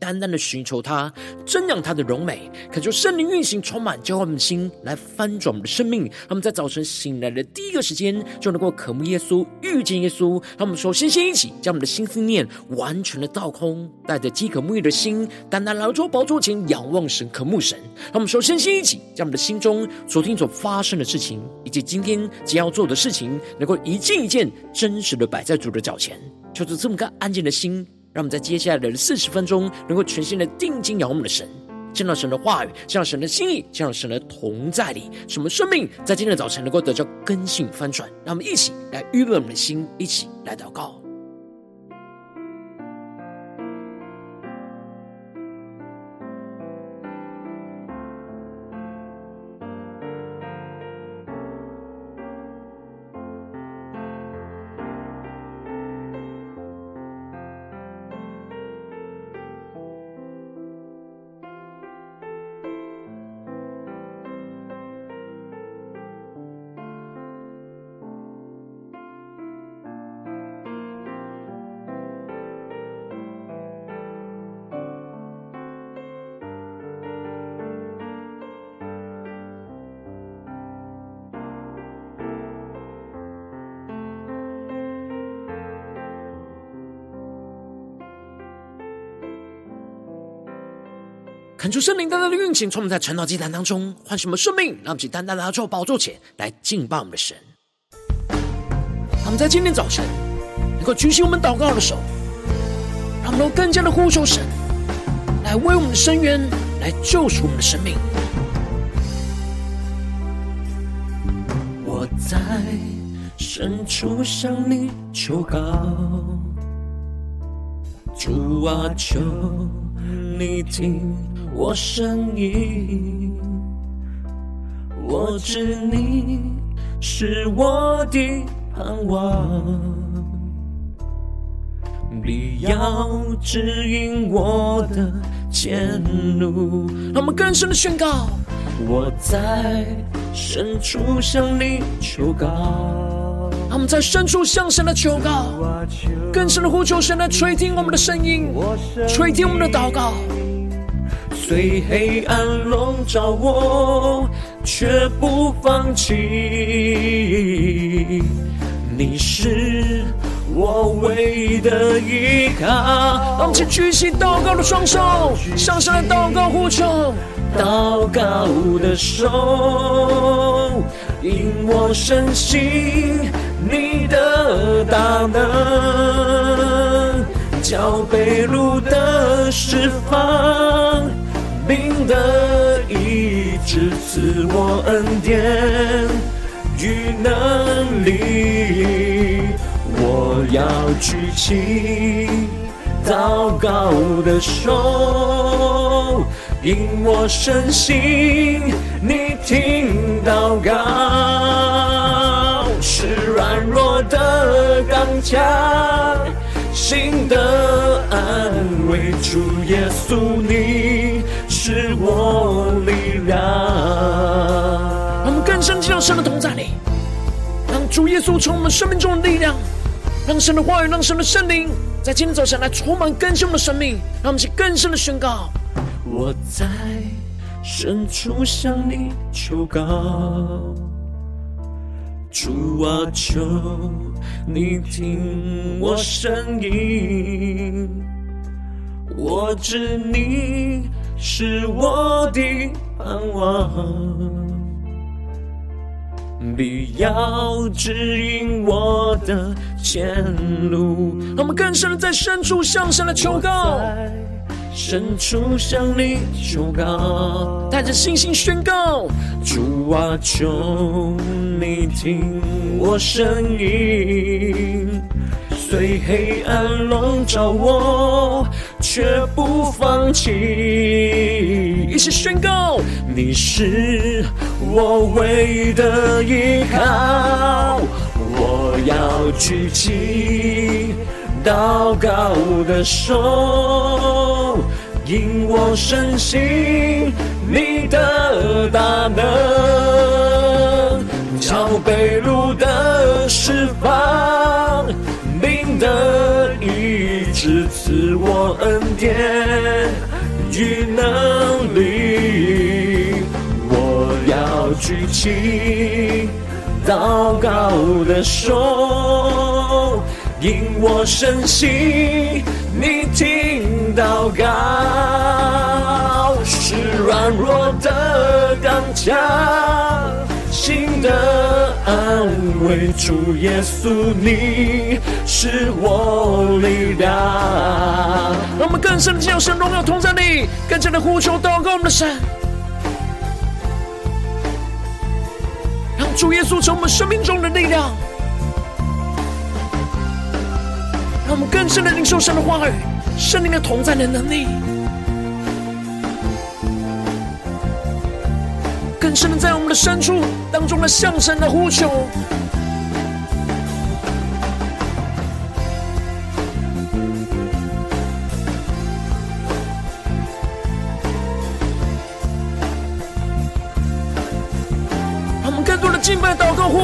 单单的寻求他，瞻仰他的荣美，恳求圣灵运行，充满教会我们的心，来翻转我们的生命。他们在早晨醒来的第一个时间，就能够渴慕耶稣，遇见耶稣。让我们首先先一起将我们的心思念完全的倒空，带着饥渴沐浴的心，单单来到宝座前仰望神，渴慕神。让我们首先先一起将我们的心中昨天所发生的事情，以及今天将要做的事情，能够一件一件真实的摆在主的脚前，求主这么个安静的心。让我们在接下来的四十分钟，能够全心的定睛仰望我们的神，见到神的话语，见到神的心意，见到神的同在里，使我们生命在今天的早晨能够得到根性翻转。让我们一起来预备我们的心，一起来祷告。恳求圣灵单单的运行，充满在晨祷祭坛当中，唤醒我们生命，让我们单单的来到宝座前来敬拜我们的神。让我们在今天早晨能够举起我们祷告的手，让我们都更加的呼求神，来为我们的伸冤，来救赎我们的生命。我在深处向你求告，主啊，求你听。我声音，我知你是我的盼望，你要指引我的前路。让我们更深的宣告，我在深处向你求告。让我们在深处向神的求告，更深的呼求神来垂听我们的声音，垂听我们的祷告。虽黑暗笼罩我，却不放弃。你是我唯一的依靠。让我举起祷告的双手，向上来祷告呼求。祷告的手，引我深信你的大能，叫被掳的释放。病的医治，赐我恩典与能力，我要举起祷告的手，因我深信你听祷告，是软弱的刚强，心的安慰，主耶稣你。是我力量。让我们更深进到神的同在里，让主耶稣从我们生命中的力量，让神的话语，让神的圣灵在今天早晨来充满更新我们的生命。让我们去更深的宣告：我在深处向你求告，主啊，求你听我声音，我知你。是我的盼望，必要指引我的前路。让我们更深的在深处向神来求告，深处向你求告，带着信心宣告：主啊，求你听我声音。虽黑暗笼罩我，却不放弃。一起宣告：你是我唯一的依靠。我要举起祷告的手，因我深信你的大能，叫被掳的释放，病的医治，赐我恩典与能力。我要举起祷告的手，因我深信你听祷告，是软弱的刚强，心的安慰。主耶稣，你是我力量。让我们更深的进入神荣耀同在里，更加的呼求祷告我们的神。让主耶稣成为我们生命中的力量，让我们更深的领受神的话语，圣灵的同在的能力，更深的在我们的深处当中的向神的呼求。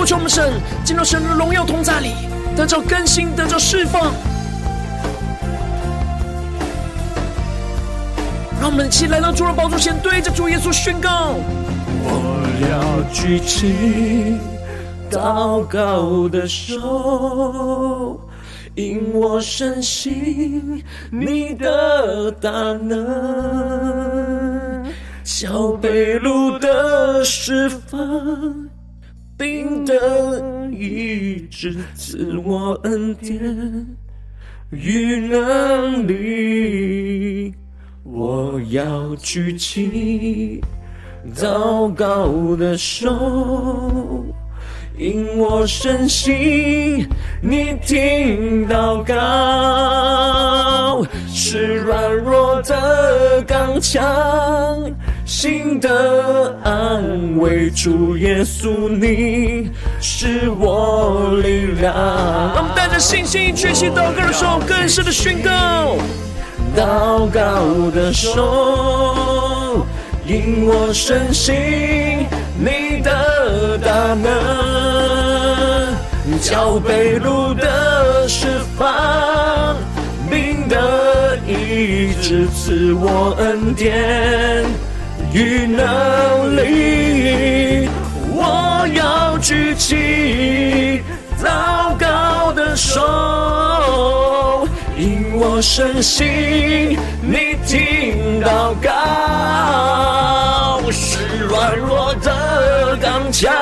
求我们神，进入神的荣耀同在里，得着更新，得着释放。让我们一起来到主的宝座前，对着主耶稣宣告：我要举起祷告的手，因我深信你的大能，叫被路的释放。定的医治，赐我恩典与能力。我要举起祷告的手，因我深信你听祷告，是软弱的刚强。心的安慰，主耶稣，你是我力量。我们带着信心，举起祷告的手，更深的宣告。祷告的手，因我深信你的大能，叫被掳的释放，病的医治，赐我恩典。与能力，我要举起祷告的手，因我深信你听祷告，是软弱的刚强，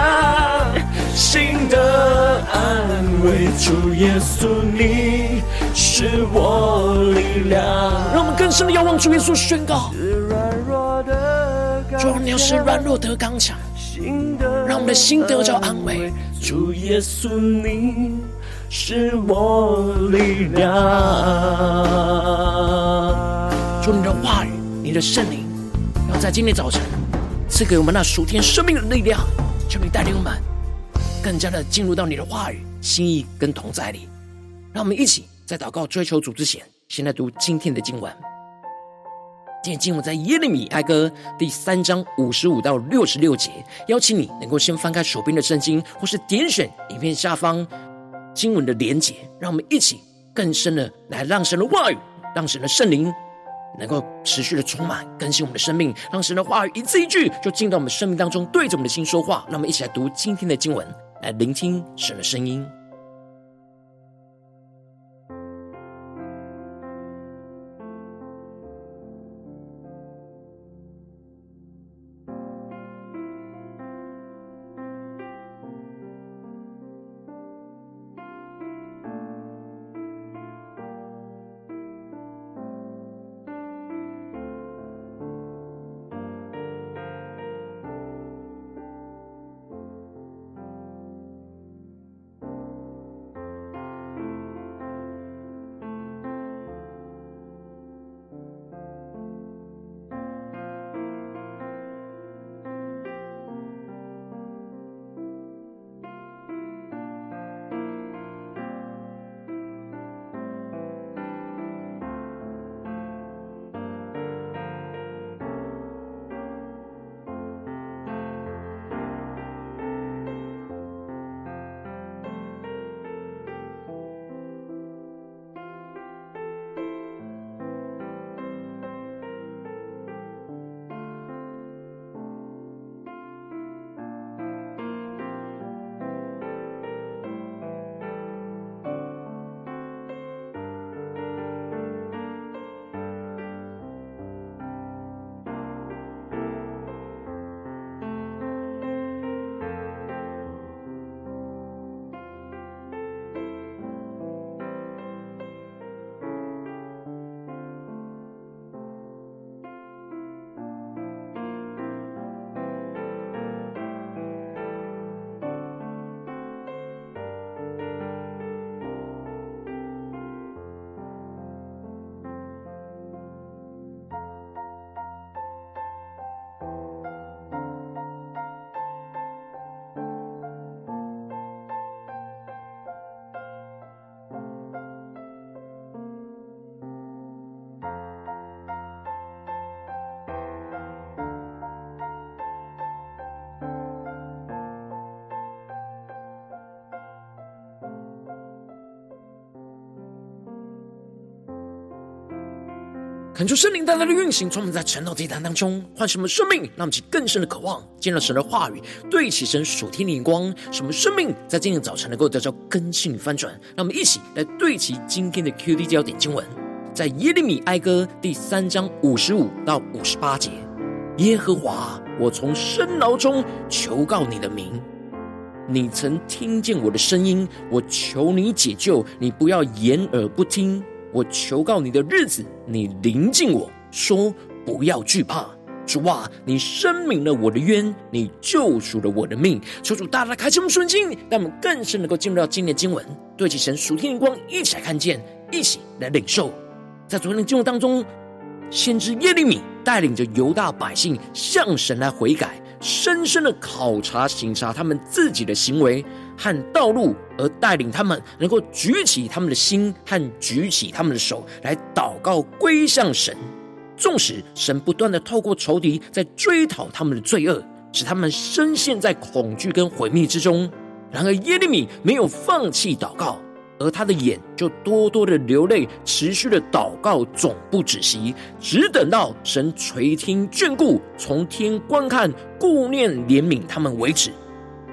心的安慰。主耶稣，你是我力量。让我们更深的仰望主耶稣，宣告。是软弱的主，你要使软弱得刚强，让我们的心得着安慰。主耶稣，你是我力量。主，你的话语，你的圣灵，要在今天早晨赐给我们那属天生命的力量。求你带领我们更加的进入到你的话语、心意跟同在里。让我们一起在祷告、追求主之前，先来读今天的经文。今天经文在耶利米哀歌第三章五十五到六十六节，邀请你能够先翻开手边的圣经，或是点选影片下方经文的连结，让我们一起更深的来让神的话语，让神的圣灵能够持续的充满更新我们的生命，让神的话语一字一句就进到我们生命当中，对着我们的心说话。让我们一起来读今天的经文，来聆听神的声音。恳求圣灵带来的运行，充满在晨祷祭坛当中唤什么生命，让我们起更深的渴望，见到神的话语，对齐神属天的眼光，什么生命在今天早晨能够得到更新与翻转。让我们一起来对齐今天的 QD 焦点经文，在耶利米哀歌第三章五十五到五十八节：耶和华，我从深牢中求告你的名，你曾听见我的声音，我求你解救，你不要掩耳不听。我求告你的日子，你临近我说不要惧怕。主啊，你申明了我的冤，你救赎了我的命。求主大大开启我们顺境，让我们更深能够进入到今天的经文，对齐神属天的光，一起来看见，一起来领受。在昨天的经文当中，先知耶利米带领着犹大百姓向神来悔改，深深的考察、省察他们自己的行为和道路，而带领他们能够举起他们的心和举起他们的手来祷告归向神。纵使神不断的透过仇敌在追讨他们的罪恶，使他们深陷在恐惧跟毁灭之中，然而耶利米没有放弃祷告，而他的眼就多多的流泪，持续的祷告总不止息，只等到神垂听眷顾，从天观看顾念怜悯他们为止。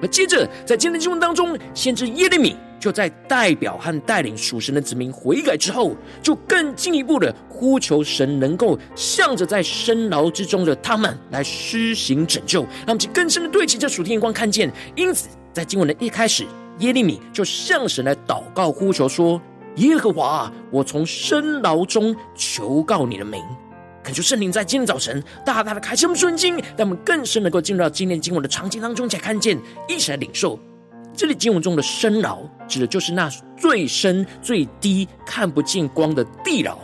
而接着，在今天的经文当中，先知耶利米就在代表和带领属神的子民悔改之后，就更进一步的呼求神能够向着在深牢之中的他们来施行拯救，让我们更深的对齐这属天眼光看见。因此，在经文的一开始，耶利米就向神来祷告呼求说：“耶和华，我从深牢中求告你的名。”恳求圣灵在今天早晨大大的开启我们顺境，让我们更深能够进入到今天经文的场景当中，才看见，一起来领受。这里经文中的深牢，指的就是那最深、最低、看不见光的地牢，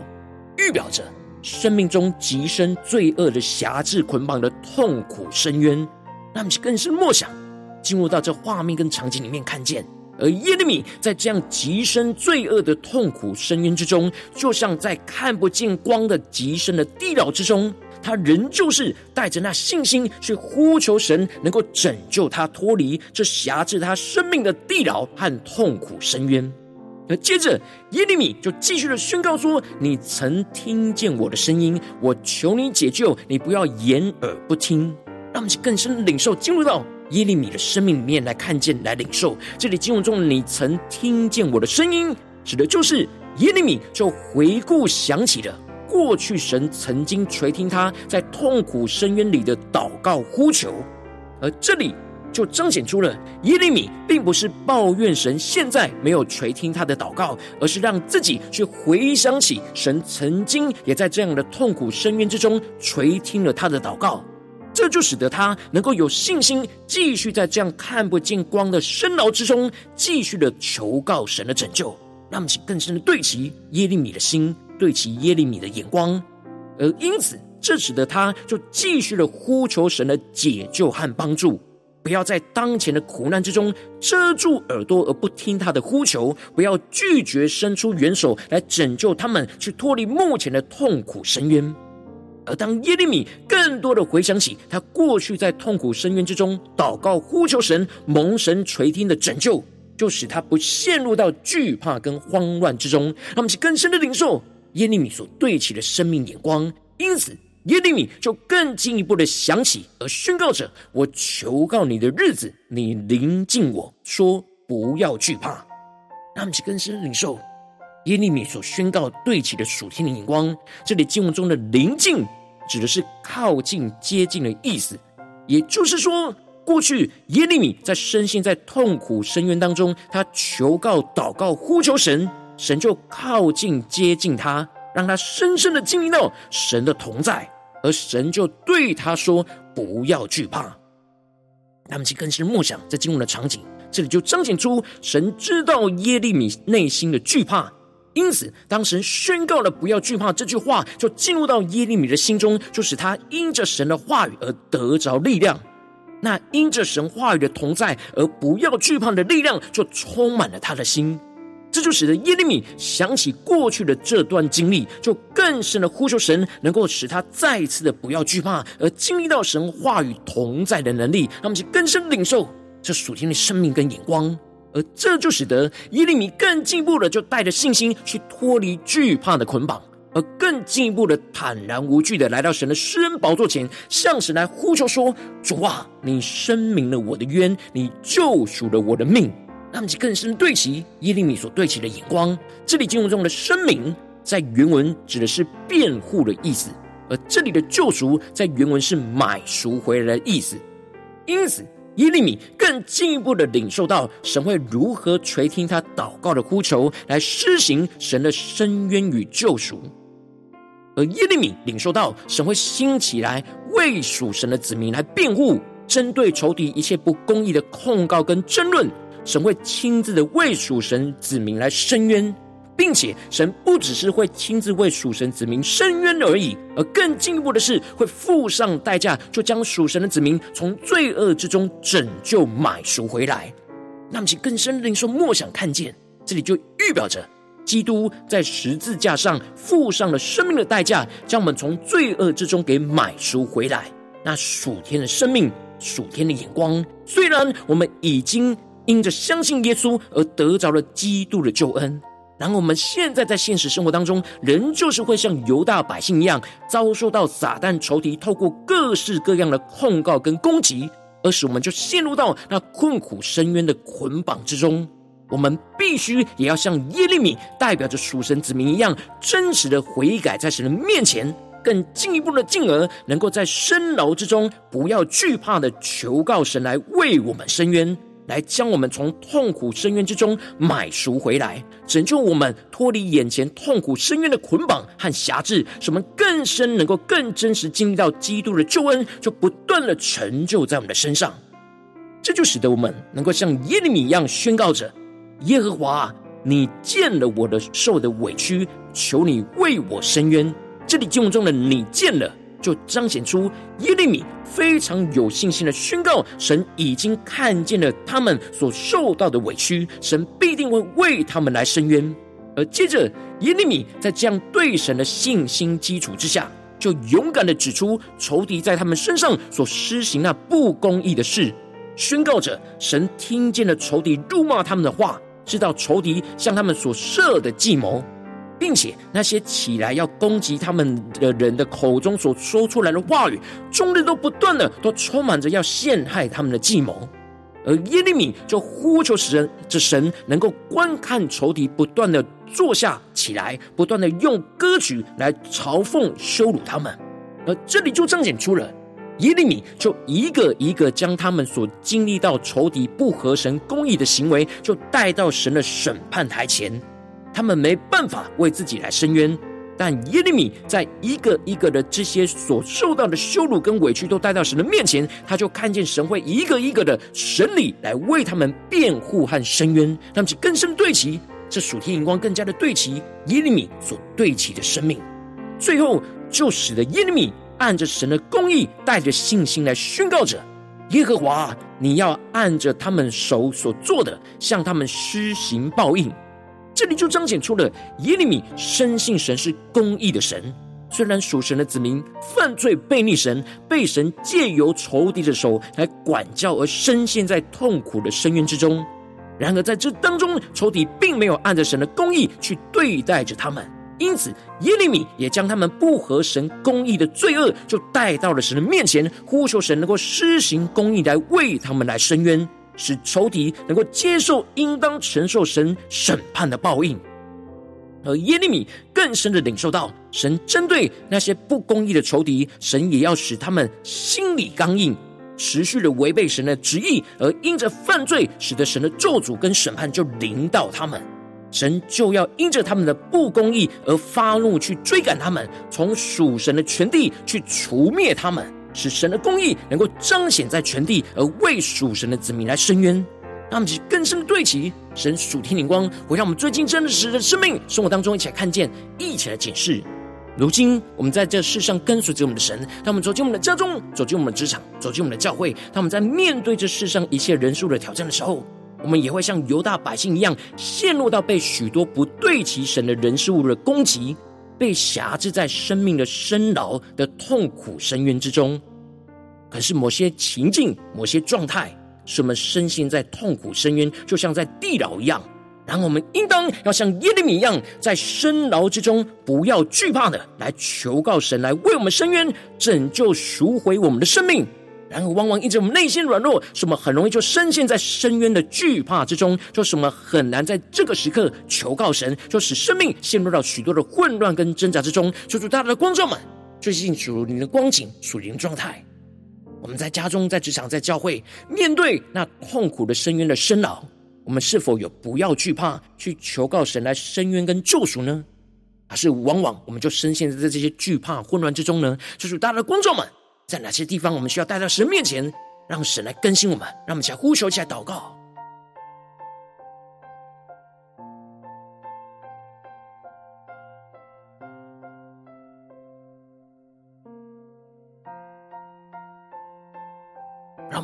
预表着生命中极深罪恶的辖制捆绑的痛苦深渊。让我们更深默想，进入到这画面跟场景里面，看见。而耶利米在这样极深罪恶的痛苦深渊之中，就像在看不见光的极深的地牢之中，他仍旧是带着那信心去呼求神，能够拯救他脱离这辖制他生命的地牢和痛苦深渊。而接着耶利米就继续的宣告说：“你曾听见我的声音，我求你解救，你不要掩耳不听。”让我们更深领受，进入到。耶利米的生命里面来看见、来领受，这里经文中你曾听见我的声音，指的就是耶利米就回顾想起了过去神曾经垂听他在痛苦深渊里的祷告呼求，而这里就彰显出了耶利米并不是抱怨神现在没有垂听他的祷告，而是让自己去回想起神曾经也在这样的痛苦深渊之中垂听了他的祷告。这就使得他能够有信心，继续在这样看不见光的深牢之中，继续的求告神的拯救。让我们更深的对齐耶利米的心，对齐耶利米的眼光，而因此，这使得他就继续的呼求神的解救和帮助，不要在当前的苦难之中遮住耳朵而不听他的呼求，不要拒绝伸出援手来拯救他们，去脱离目前的痛苦深渊。而当耶利米更多的回想起他过去在痛苦深渊之中祷告呼求神蒙神垂听的拯救，就使他不陷入到惧怕跟慌乱之中，让我们去更深的领受耶利米所对齐的生命眼光。因此，耶利米就更进一步的想起而宣告着：“我求告你的日子，你临近我说不要惧怕。”让我们去更深的领受耶利米所宣告对齐的属天的眼光。这里经文中的临近。指的是靠近、接近的意思，也就是说，过去耶利米在深陷在痛苦深渊当中，他求告、祷告、呼求神，神就靠近、接近他，让他深深的经历到神的同在，而神就对他说：“不要惧怕。”他们去更深默想在经文的场景，这里就彰显出神知道耶利米内心的惧怕。因此，当神宣告了“不要惧怕”这句话，就进入到耶利米的心中，就使他因着神的话语而得着力量。那因着神话语的同在而不要惧怕的力量，就充满了他的心。这就使得耶利米想起过去的这段经历，就更深的呼求神，能够使他再次的不要惧怕，而经历到神话语同在的能力，让我们去更深领受这属天的生命跟眼光。而这就使得耶利米更进一步的，就带着信心去脱离惧怕的捆绑，而更进一步的坦然无惧的来到神的施恩宝座前，向神来呼求说：“主啊，你申明了我的冤，你救赎了我的命。”那么就更深对齐耶利米所对齐的眼光。这里经文中的申明，在原文指的是辩护的意思，而这里的救赎在原文是买赎回来的意思。因此，耶利米更进一步的领受到神会如何垂听他祷告的呼求，来施行神的伸冤与救赎。而耶利米领受到神会兴起来为属神的子民来辩护，针对仇敌一切不公义的控告跟争论，神会亲自的为属神子民来伸冤。并且，神不只是会亲自为属神子民伸冤而已，而更进一步的是，会付上代价，就将属神的子民从罪恶之中拯救买赎回来。那么，其更深的领受默想看见，这里就预表着基督在十字架上付上了生命的代价，将我们从罪恶之中给买赎回来。那属天的生命，属天的眼光，虽然我们已经因着相信耶稣而得着了基督的救恩。然而，我们现在在现实生活当中，仍旧是会像犹大百姓一样，遭受到撒旦仇敌透过各式各样的控告跟攻击，而使我们就陷入到那困苦深渊的捆绑之中。我们必须也要像耶利米代表着属神子民一样，真实的悔改在神的面前，更进一步的进而能够在深牢之中，不要惧怕的求告神来为我们伸冤。来将我们从痛苦深渊之中买赎回来，拯救我们脱离眼前痛苦深渊的捆绑和辖制，使我们更深能够更真实经历到基督的救恩，就不断的成就在我们的身上。这就使得我们能够像耶利米一样宣告着：耶和华，你见了我的受的委屈，求你为我伸冤。这里经文中的你见了。就彰显出耶利米非常有信心的宣告：神已经看见了他们所受到的委屈，神必定会为他们来伸冤。而接着，耶利米在这样对神的信心基础之下，就勇敢的指出仇敌在他们身上所施行那不公义的事，宣告着神听见了仇敌辱骂他们的话，知道仇敌向他们所设的计谋。并且那些起来要攻击他们的人的口中所说出来的话语，终日都不断的都充满着要陷害他们的计谋。而耶利米就呼求神，这神能够观看仇敌不断的坐下起来，不断的用歌曲来嘲讽羞辱他们。而这里就彰显出了耶利米就一个一个将他们所经历到仇敌不合神公义的行为，就带到神的审判台前。他们没办法为自己来伸冤，但耶利米在一个一个的这些所受到的羞辱跟委屈都带到神的面前，他就看见神会一个一个的审理来为他们辩护和伸冤，让其更深对齐，这属天眼光更加的对齐耶利米所对齐的生命，最后就使得耶利米按着神的公义，带着信心来宣告着：耶和华，你要按着他们手所做的，向他们施行报应。这里就彰显出了耶利米深信神是公义的神。虽然属神的子民犯罪悖逆神，被神借由仇敌的手来管教，而深陷在痛苦的深渊之中。然而在这当中，仇敌并没有按着神的公义去对待着他们，因此耶利米也将他们不合神公义的罪恶，就带到了神的面前，呼求神能够施行公义来为他们来伸冤。使仇敌能够接受应当承受神审判的报应，而耶利米更深的领受到，神针对那些不公义的仇敌，神也要使他们心里刚硬，持续的违背神的旨意，而因着犯罪，使得神的咒诅跟审判就临到他们，神就要因着他们的不公义而发怒去追赶他们，从属神的权地去除灭他们。使神的公义能够彰显在全地，而为属神的子民来伸冤，让我们更深对齐神属天灵光，会让我们最近真实的生命生活当中一起来看见，一起来检视。如今我们在这世上跟随着我们的神，他们走进我们的家中，走进我们的职场，走进我们的教会，当我们在面对这世上一切人数的挑战的时候，我们也会像犹大百姓一样，陷入到被许多不对齐神的人事物的攻击。被辖制在生命的深牢的痛苦深渊之中，可是某些情境、某些状态，使我们深陷在痛苦深渊，就像在地牢一样，然后我们应当要像耶利米一样，在深牢之中不要惧怕的来求告神，来为我们伸冤，拯救赎回我们的生命。然而，往往因着我们内心软弱，使我们很容易就深陷在深渊的惧怕之中，就使我们很难在这个时刻求告神，就使生命陷入到许多的混乱跟挣扎之中。求主大大的光照们，最近属灵的光景、属灵状态，我们在家中、在职场、在教会，面对那痛苦的深渊的深老，我们是否有不要惧怕去求告神来深渊跟救赎呢？还是往往我们就深陷在这些惧怕、混乱之中呢？就是大家的观众们。在哪些地方，我们需要带到神面前，让神来更新我们，让我们起来呼求，起来祷告，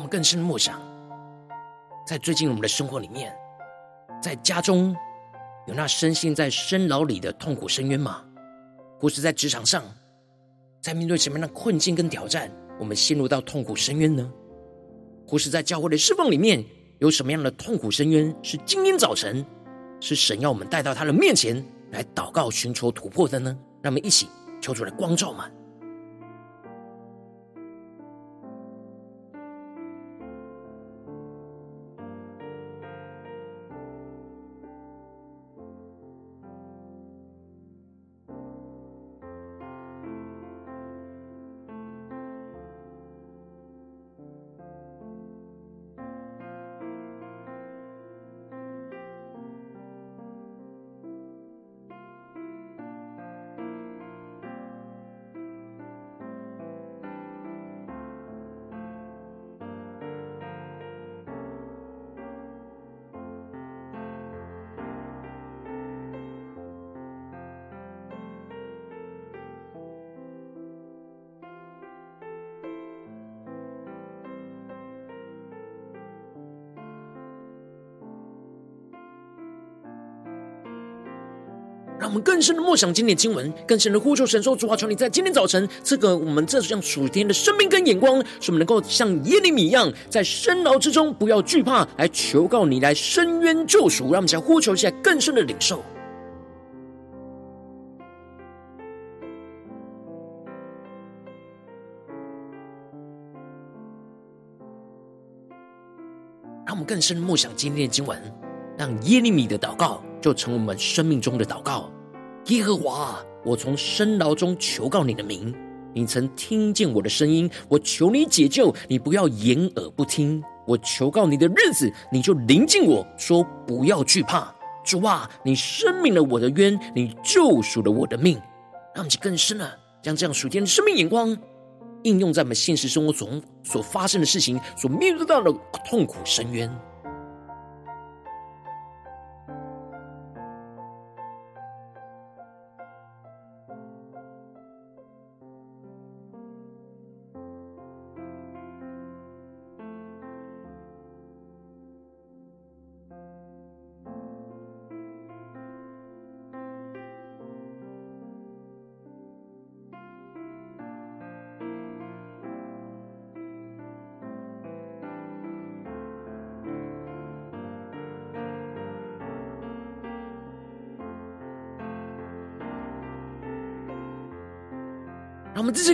们更深的默想，在最近我们的生活里面，在家中有那深陷在深牢里的痛苦深渊吗？或是在职场上？在面对什么样的困境跟挑战，我们陷入到痛苦深渊呢？或是在教会的侍奉里面，有什么样的痛苦深渊是今天早晨是神要我们带到他的面前来祷告、寻求突破的呢？让我们一起求主来光照嘛。我们更深的默想今天经文，更深的呼求神说：主啊，求你在今天早晨赐给我们这样属天的生命跟眼光，使我们能够像耶利米一样，在深牢之中不要惧怕，来求告你来伸冤救赎。让我们想呼求一下更深的领受。让我们更深的默想今天的经文，让耶利米的祷告。就成为我们生命中的祷告，耶和华，我从深牢中求告你的名，你曾听见我的声音，我求你解救，你不要掩耳不听。我求告你的日子，你就临近我说不要惧怕。主啊，你赦免了我的冤，你救赎了我的命。让我们更深了，将这样属天的生命眼光应用在我们现实生活中所发生的事情，所面对到的痛苦深渊。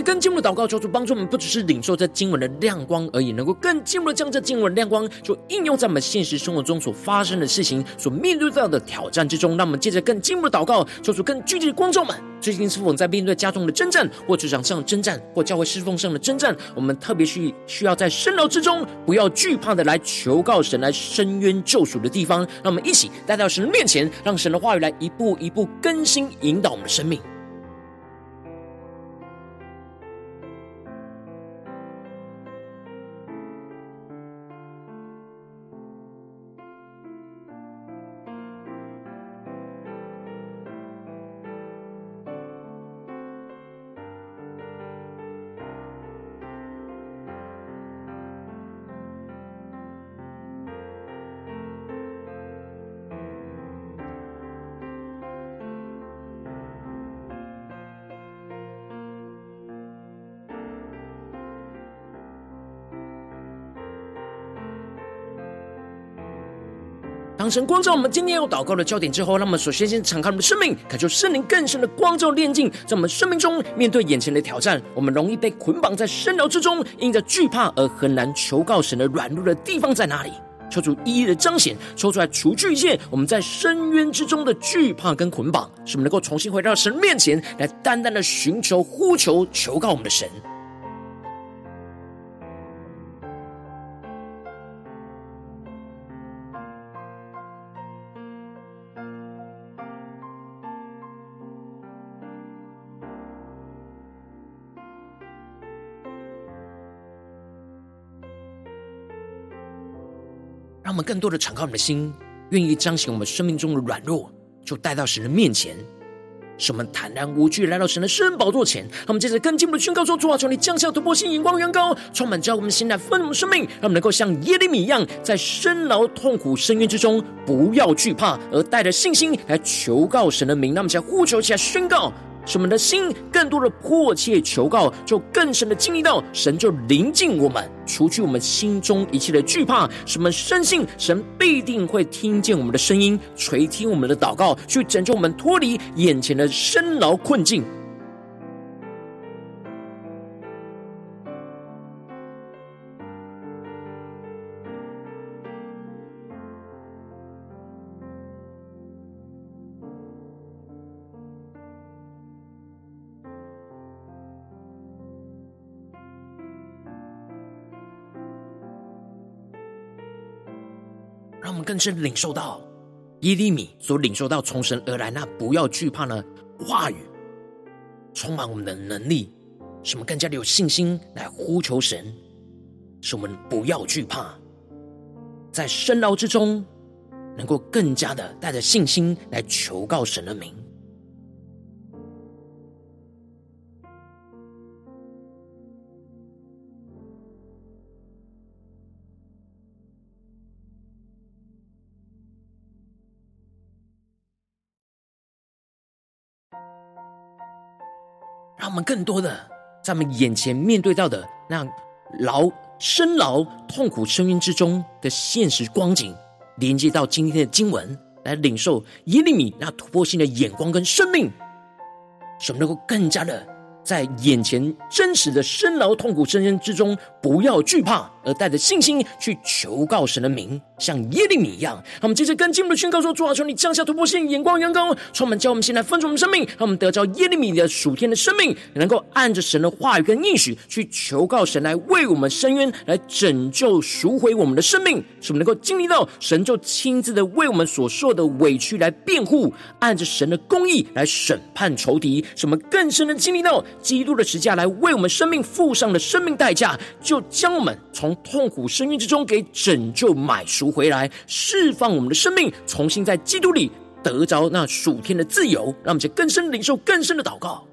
更进一步的祷告，求主帮助我们，不只是领受这经文的亮光而已，能够更进一步的将这经文的亮光，就应用在我们现实生活中所发生的事情、所面对到的挑战之中。让我们接着更进一步的祷告，求主更具体的光照们。最近是否在面对家中的征战，或职场上的征战，或教会侍奉上的征战？我们特别需需要在深牢之中，不要惧怕的来求告神，来伸冤救赎的地方。让我们一起带到神的面前，让神的话语来一步一步更新引导我们的生命。神光照我们今天要祷告的焦点之后，让我们首先先敞开我们的生命，感受圣灵更深的光照炼净，在我们生命中面对眼前的挑战，我们容易被捆绑在深牢之中，因着惧怕而很难求告神的软弱的地方在哪里？求主一一的彰显，抽出来除去一切我们在深渊之中的惧怕跟捆绑，使我们能够重新回到神面前来，单单的寻求、呼求、求告我们的神。让我们更多的敞开我们的心，愿意彰显我们生命中的软弱，就带到神的面前，使我们坦然无惧来到神的圣宝座前。让我们接着更进一步的宣告说：主啊，求你降下突破性眼光，远高，充满着我们的心来分我们生命，让我们能够像耶利米一样，在深牢痛苦深渊之中，不要惧怕，而带着信心来求告神的名。让我们起来呼求，起来宣告。使我们的心更多的迫切求告，就更深的经历到神就临近我们，除去我们心中一切的惧怕。使我们深信神必定会听见我们的声音，垂听我们的祷告，去拯救我们脱离眼前的生牢困境。更深领受到耶利米所领受到从神而来那不要惧怕的话语，充满我们的能力，使我们更加的有信心来呼求神，使我们不要惧怕，在深牢之中能够更加的带着信心来求告神的名。他们更多的在我们眼前面对到的那牢深牢痛苦深渊之中的现实光景，连接到今天的经文，来领受耶利米那突破性的眼光跟生命，使我们能够更加的。在眼前真实的深牢痛苦深渊之中，不要惧怕，而带着信心去求告神的名，像耶利米一样。他们接着跟进我们的宣告说：主啊，求你降下突破性眼光，远高，充满，叫我们先来分出我们生命，让我们得着耶利米的属天的生命，能够按着神的话语跟应许去求告神，来为我们伸冤，来拯救赎回我们的生命，使我们能够经历到神就亲自的为我们所受的委屈来辩护，按着神的公义来审判仇敌，使我们更深的经历到。基督的十架来为我们生命付上的生命代价，就将我们从痛苦深渊之中给拯救买赎回来，释放我们的生命，重新在基督里得着那属天的自由，让我们去更深领受更深的祷告。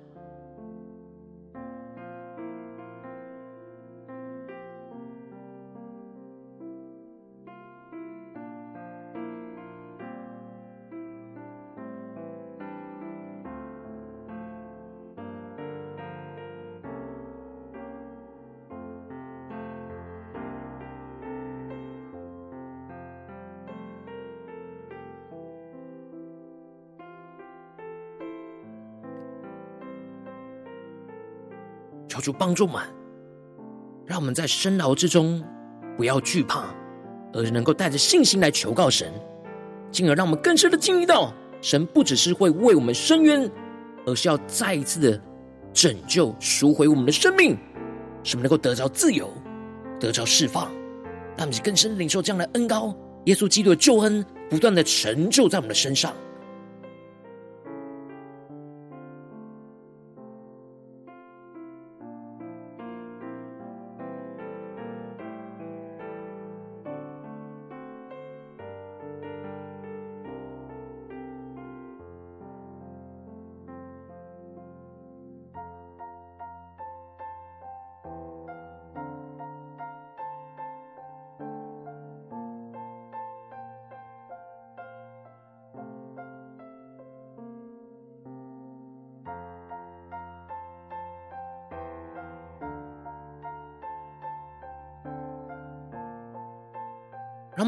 求主帮助我们，让我们在深牢之中不要惧怕，而能够带着信心来求告神，进而让我们更深的经历到，神不只是会为我们伸冤，而是要再一次的拯救、赎回我们的生命，使我们能够得着自由、得着释放，让我们更深领受这样的恩膏，耶稣基督的救恩不断的成就在我们的身上。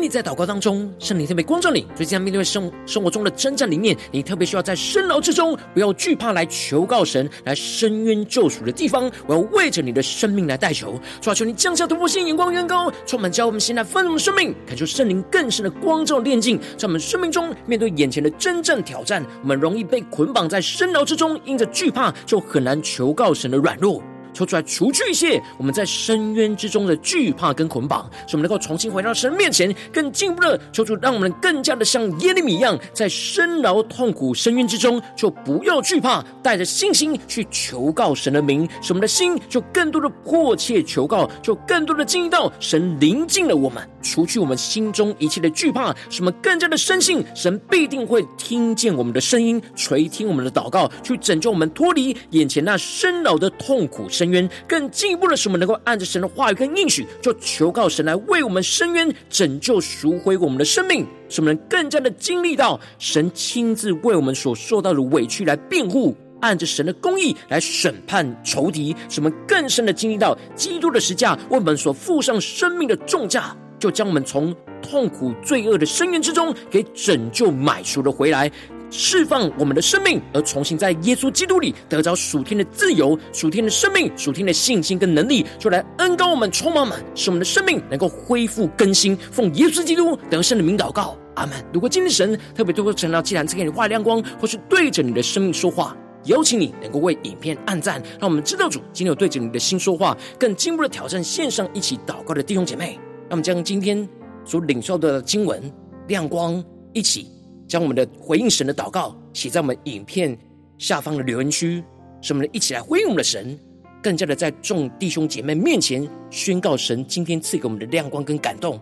你在祷告当中，圣灵特别光照你，最近在面对生生活中的征战里面，你特别需要在深牢之中，不要惧怕来求告神，来伸冤救赎的地方，我要为着你的生命来代求，抓求你降下突破性眼光，远高，充满教我们现在丰盛的生命，恳求圣灵更深的光照炼净，在我们生命中面对眼前的真正挑战，我们容易被捆绑在深牢之中，因着惧怕就很难求告神的软弱。求出来，除去一切我们在深渊之中的惧怕跟捆绑，使我们能够重新回到神面前，更进一步的求主，让我们更加的像耶利米一样，在深牢痛苦深渊之中，就不要惧怕，带着信心去求告神的名，使我们的心就更多的迫切求告，就更多的经历到神临近了我们，除去我们心中一切的惧怕，使我们更加的深信神必定会听见我们的声音，垂听我们的祷告，去拯救我们脱离眼前那深牢的痛苦深渊，更进一步的是，我们能够按着神的话语跟应许，就求告神来为我们伸冤，拯救赎回我们的生命，使我们更加的经历到神亲自为我们所受到的委屈来辩护，按着神的公义来审判仇敌，使我们更深的经历到基督的十架为我们所付上生命的重价，就将我们从痛苦罪恶的深渊之中给拯救买赎了回来。释放我们的生命，而重新在耶稣基督里得着属天的自由、属天的生命、属天的信心跟能力，就来恩膏我们、充满我们，使我们的生命能够恢复更新。奉耶稣基督得胜的名祷告，阿门。如果今天神特别透过晨祷祭坛赐给你画亮光，或是对着你的生命说话，邀请你能够为影片按赞，让我们知道主今天有对着你的心说话，更进一步的挑战线上一起祷告的弟兄姐妹。让我们将今天所领受的经文亮光一起。将我们的回应神的祷告写在我们影片下方的留言区，使我们一起来回应我们的神，更加的在众弟兄姐妹面前宣告神今天赐给我们的亮光跟感动，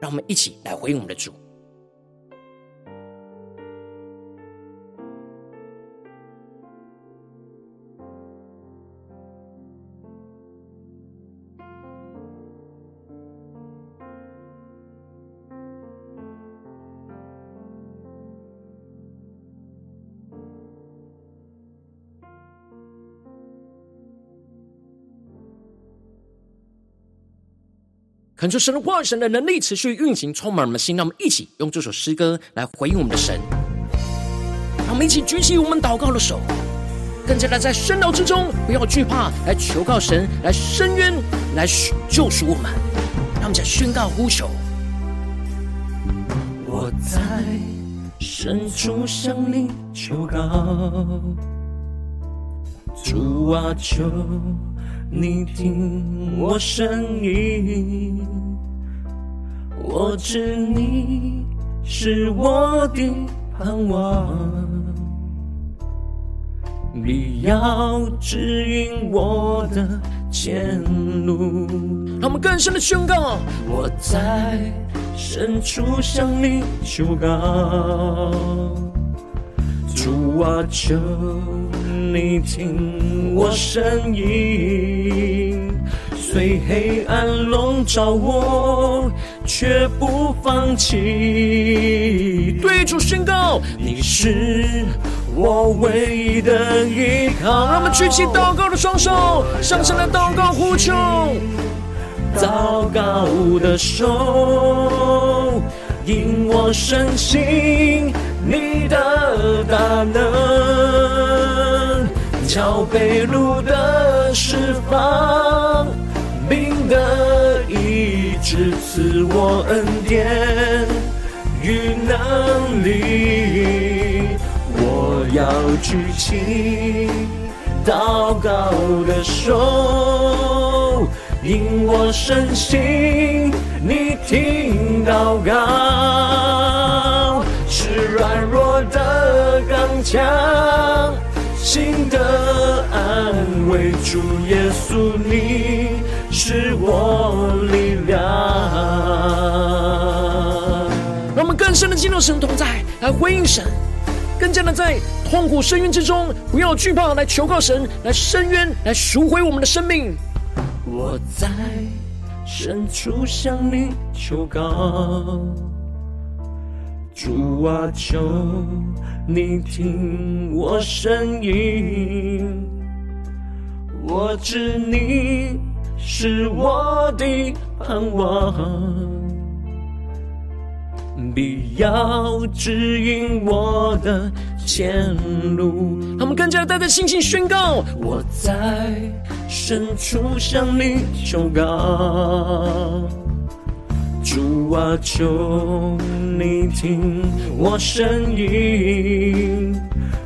让我们一起来回应我们的主。恳求神的话语、神的能力持续运行，充满我们的心。让我们一起用这首诗歌来回应我们的神。让我们一起举起我们祷告的手，更加的在深牢之中，不要惧怕，来求告神，来伸冤，来救赎我们。让我们再宣告呼求。我在深处向你求告，主啊，求。你听我声音，我知你是我的盼望，你要指引我的前路。让我们更深的宣告，我在深处向你求告，我，求。你听我声音，虽黑暗笼罩我，却不放弃。对主宣告，你是我唯一的依靠。让我们举起祷告的双手，向上来祷告呼求。祷告的手，引我深信你的大能，叫被掳的释放，病的医治，赐我恩典与能力。我要举起祷告的手。因我深信你听祷告，软弱的刚强，心的安慰。主耶稣，你是我力量。让我们更深的进入神同在，来回应神，更加的在痛苦深渊之中，不要惧怕，来求告神，来伸冤，来赎回我们的生命。我在深处向你求告，主啊，求你听我声音。我知你是我的盼望。必要指引我的前路。他们更加带着信心宣告：我在深处向你求告，主啊，求你听我声音。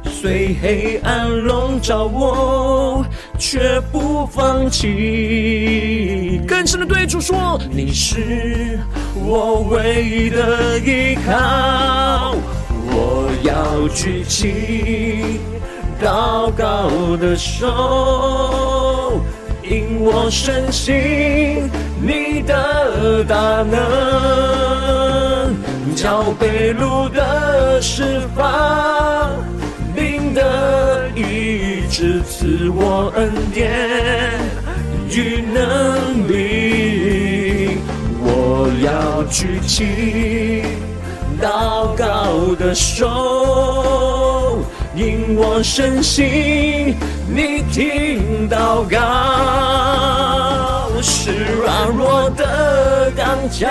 虽黑暗笼罩我，却不放弃。更深的对主说：你是我唯一的依靠。我要举起祷告的手，因我深信你的大能，叫被路的释放。领的医治，赐我恩典与能力，我要举起祷告的手，因我深信你听祷告，是软弱的刚强。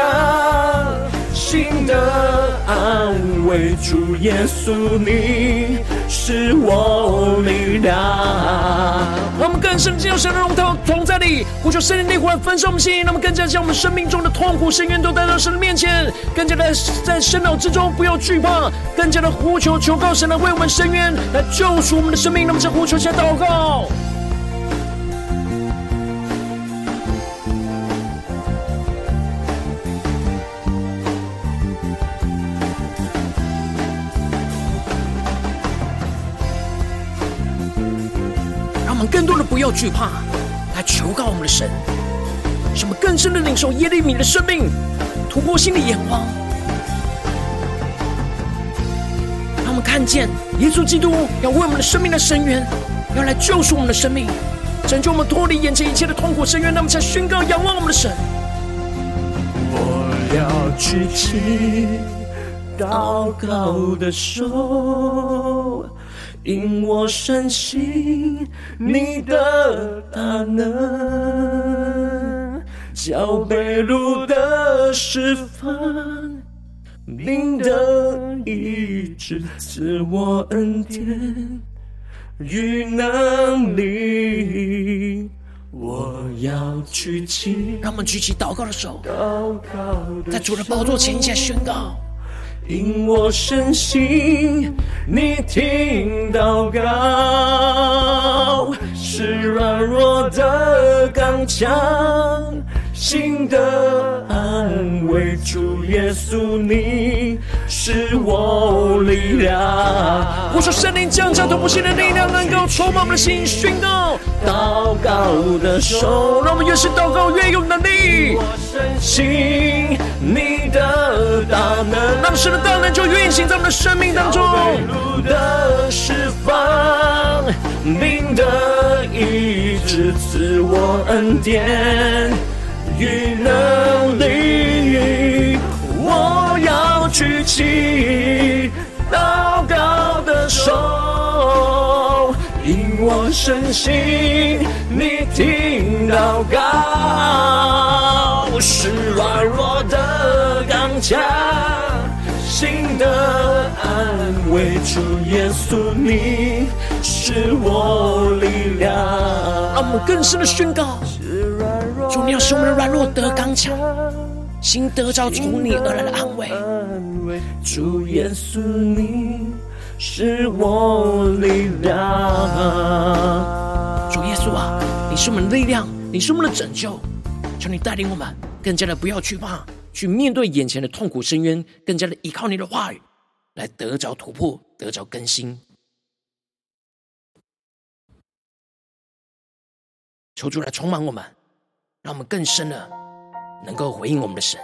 心的安慰，主耶稣，你是我力量。我们更深进入神的荣耀同在里，呼求圣灵内火焚烧我们心，那么更加将我们生命中的痛苦、深渊都带到神的面前，更加的在生命之中不要惧怕，更加的呼求求告神来为我们伸冤，来救赎我们的生命。那么，在呼求下祷告。不要惧怕，来求告我们的神，什么更深的领受耶利米的生命，突破性的眼光，让我们看见耶稣基督要为我们的生命的伸冤，要来救赎我们的生命，拯救我们脱离眼前一切的痛苦深渊，那么才宣告仰望我们的神。我要举起祷告的手。因我深信你的大能，叫被掳的释放，病的医治，赐我恩典与能力。我要举起，让我们举起祷告的手，在主的宝座前一下宣告。因我深信你听祷告，是软弱的刚强，心的安慰。主耶稣，你是我力量。我说圣灵降下突破性的力量，能够充满我们的心，宣告祷告的手，让我们越是祷告越有能力。我深信你的大能，让神的大能就运行在我们的生命当中。被掳的释放，病的医治，赐我恩典与能力。我要举起祷告的手，因我深信你听祷告，是软弱的刚强，心的安慰。主耶稣，你是我力量。让我们更深的宣告。主，你要使我们的软弱得刚强，心得着从你而来的安慰。主耶稣，你是我力量。主耶稣啊，你是我们的力量，你是我们的拯救。求你带领我们，更加的不要惧怕，去面对眼前的痛苦深渊，更加的依靠你的话语，来得着突破，得着更新。求主来充满我们。让我们更深的能够回应我们的神。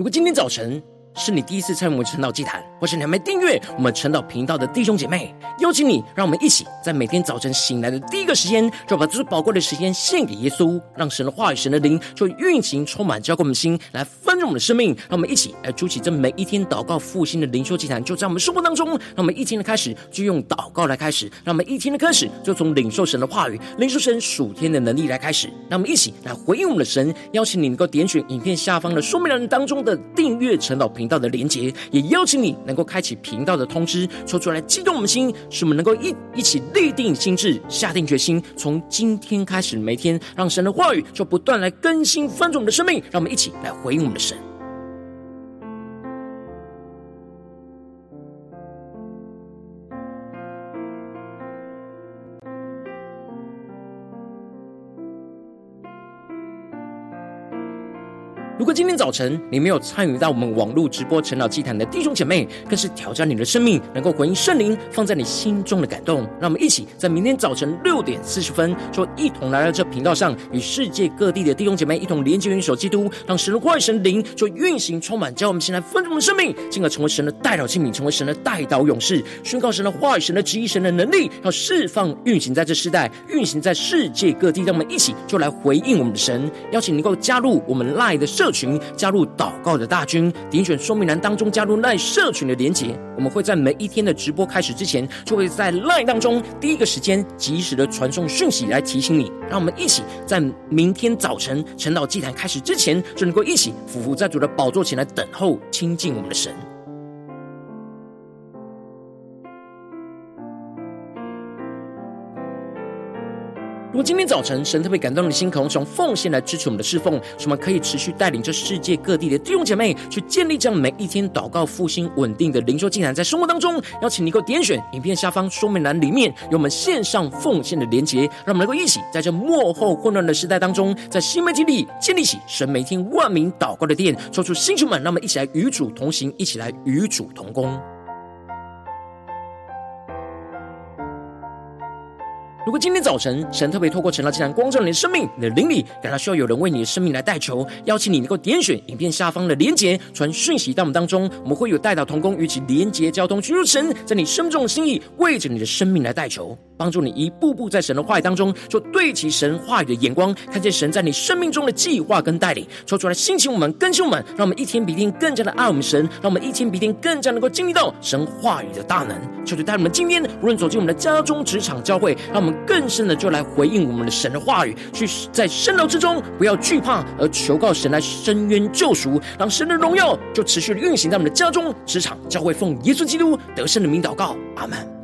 如果今天早晨，是你第一次参与我们晨祷祭坛，或是你还没订阅我们晨祷频道的弟兄姐妹，邀请你，让我们一起在每天早晨醒来的第一个时间，就把最宝贵的时间献给耶稣，让神的话语、神的灵就运行、充满、浇灌我们心，来丰盛我们的生命。让我们一起来筑起这每一天祷告复兴的灵修祭坛，就在我们生活当中。让我们一天的开始就用祷告来开始，让我们一天的开始就从领受神的话语、领受神属天的能力来开始。让我们一起来回应我们的神，邀请你能够点选影片下方的说明栏当中的订阅晨祷频道的连结，也邀请你能够开启频道的通知，说出来激动我们心，使我们能够一一起立定心智，下定决心，从今天开始每天，让神的话语就不断来更新翻转我们的生命，让我们一起来回应我们的神。果今天早晨你没有参与到我们网络直播晨祷祭坛的弟兄姐妹，更是挑战你的生命，能够回应圣灵放在你心中的感动。让我们一起在明天早晨六点四十分，就一同来到这频道上，与世界各地的弟兄姐妹一同连接、元首基督，让神的话语、神灵就运行、充满，将我们现在丰盛的生命，进而成为神的代祷器皿，成为神的代祷勇士，宣告神的话语、神的旨意、神的能力，要释放、运行在这世代，运行在世界各地。让我们一起就来回应我们的神，邀请能够加入我们 LINE 的社群群加入祷告的大军，点选说明栏当中加入赖社群的连结。我们会在每一天的直播开始之前，就会在赖当中第一个时间及时的传送讯息来提醒你。让我们一起在明天早晨晨祷祭坛开始之前，就能够一起俯伏在主的宝座前来等候亲近我们的神。如果今天早晨神特别感动你的心，可能从奉献来支持我们的侍奉，使我们可以持续带领这世界各地的弟兄姐妹去建立这样每一天祷告复兴稳定的灵修进展，在生活当中，邀请你能够点选影片下方说明栏里面有我们线上奉献的连结，让我们能够一起在这幕后混乱的时代当中，在新媒体里建立起神每天万名祷告的殿，抽出星球们，让我们一起来与主同行，一起来与主同工。如果今天早晨神特别透过陈老这盏光照你的生命，你的灵里感到需要有人为你的生命来代求，邀请你能够点选影片下方的连结，传讯息到我们当中，我们会有代祷同工与其连结交通，寻求神在你生命中的心意，为着你的生命来代求，帮助你一步步在神的话语当中，就对齐神话语的眼光，看见神在你生命中的计划跟带领，抽出来兴起我们，更新我们，让我们一天比一天更加的爱我们神，让我们一天比一天更加能够经历到神话语的大能。求主带我们今天无论走进我们的家中、职场、教会，让我们。更深的，就来回应我们的神的话语，去在深牢之中不要惧怕，而求告神来伸冤救赎，让神的荣耀就持续的运行在我们的家中、职场、教会，奉耶稣基督得胜的名祷告，阿门。